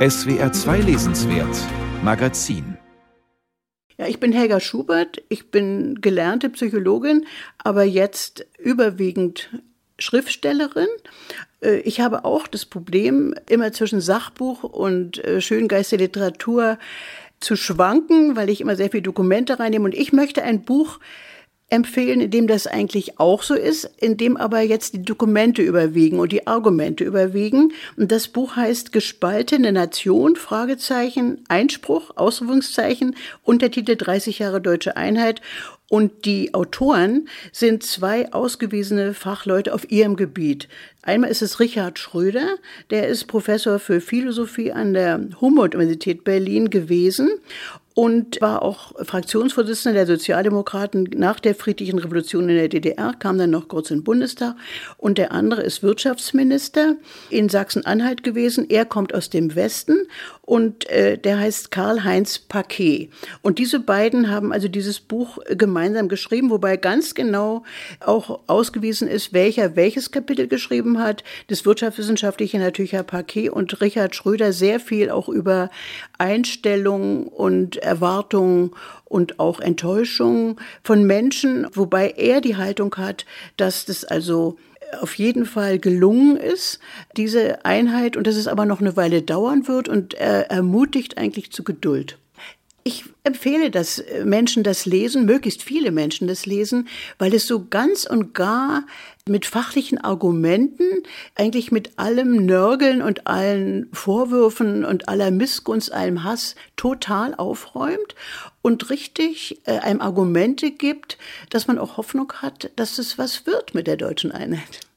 SWR 2 Lesenswert Magazin ja, ich bin Helga Schubert, ich bin gelernte Psychologin, aber jetzt überwiegend Schriftstellerin. Äh, ich habe auch das Problem, immer zwischen Sachbuch und äh, Schöngeistliteratur zu schwanken, weil ich immer sehr viele Dokumente reinnehme. Und ich möchte ein Buch empfehlen, in dem das eigentlich auch so ist, in dem aber jetzt die Dokumente überwiegen und die Argumente überwiegen. Und das Buch heißt Gespaltene Nation, Fragezeichen, Einspruch, Ausrufungszeichen, Untertitel 30 Jahre deutsche Einheit. Und die Autoren sind zwei ausgewiesene Fachleute auf ihrem Gebiet. Einmal ist es Richard Schröder, der ist Professor für Philosophie an der Humboldt-Universität Berlin gewesen und war auch Fraktionsvorsitzender der Sozialdemokraten nach der friedlichen Revolution in der DDR, kam dann noch kurz in den Bundestag. Und der andere ist Wirtschaftsminister in Sachsen-Anhalt gewesen. Er kommt aus dem Westen und äh, der heißt Karl-Heinz Paquet. Und diese beiden haben also dieses Buch gemeinsam geschrieben, wobei ganz genau auch ausgewiesen ist, welcher welches Kapitel geschrieben hat. Das Wirtschaftswissenschaftliche natürlich Herr Paquet und Richard Schröder sehr viel auch über Einstellungen und Erwartungen und auch Enttäuschungen von Menschen, wobei er die Haltung hat, dass das also auf jeden Fall gelungen ist, diese Einheit, und dass es aber noch eine Weile dauern wird und er ermutigt eigentlich zu Geduld. Ich empfehle, dass Menschen das lesen, möglichst viele Menschen das lesen, weil es so ganz und gar mit fachlichen Argumenten, eigentlich mit allem Nörgeln und allen Vorwürfen und aller Missgunst, allem Hass total aufräumt und richtig äh, einem Argumente gibt, dass man auch Hoffnung hat, dass es was wird mit der deutschen Einheit.